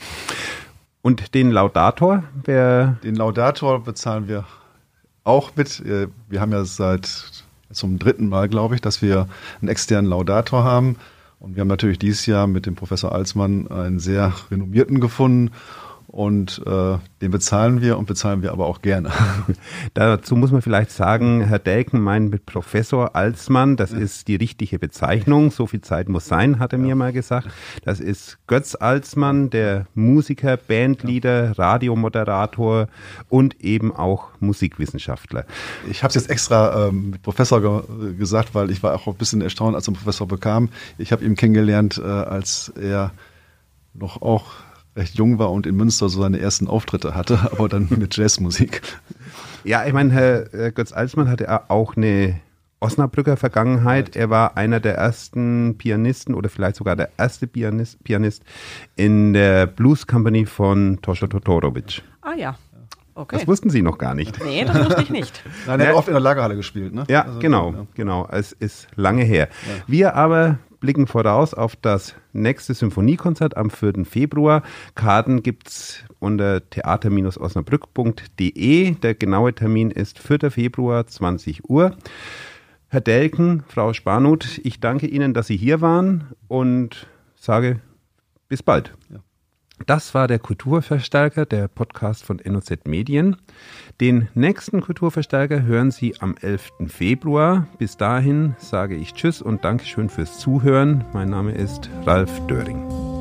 Und den Laudator? Wer den Laudator bezahlen wir auch mit. Äh, wir haben ja seit zum dritten Mal, glaube ich, dass wir einen externen Laudator haben. Und wir haben natürlich dieses Jahr mit dem Professor Alsmann einen sehr renommierten gefunden und äh, den bezahlen wir und bezahlen wir aber auch gerne. <laughs> Dazu muss man vielleicht sagen, Herr Delken meint mit Professor Alsmann, das ist die richtige Bezeichnung, so viel Zeit muss sein, hat er ja. mir mal gesagt. Das ist Götz Alsmann, der Musiker, Bandleader, ja. Radiomoderator und eben auch Musikwissenschaftler. Ich habe es jetzt extra ähm, mit Professor ge gesagt, weil ich war auch ein bisschen erstaunt, als er einen Professor bekam. Ich habe ihn kennengelernt, äh, als er noch auch recht jung war und in Münster so seine ersten Auftritte hatte, <laughs> aber dann mit Jazzmusik. Ja, ich meine, Herr Götz Alsmann hatte auch eine Osnabrücker Vergangenheit. Er war einer der ersten Pianisten oder vielleicht sogar der erste Pianist, Pianist in der Blues Company von Toscha Totorovic. Ah ja. Okay. Das wussten Sie noch gar nicht. Nee, das wusste ich nicht. <laughs> Nein, er hat oft in der Lagerhalle gespielt, ne? Ja, also, genau, ja. genau. Es ist lange her. Ja. Wir aber blicken voraus auf das nächste Symphoniekonzert am 4. Februar. Karten gibt es unter theater-osnabrück.de. Der genaue Termin ist 4. Februar, 20 Uhr. Herr Delken, Frau Spanut, ich danke Ihnen, dass Sie hier waren und sage bis bald. Ja. Das war der Kulturverstärker, der Podcast von NOZ Medien. Den nächsten Kulturverstärker hören Sie am 11. Februar. Bis dahin sage ich Tschüss und Dankeschön fürs Zuhören. Mein Name ist Ralf Döring.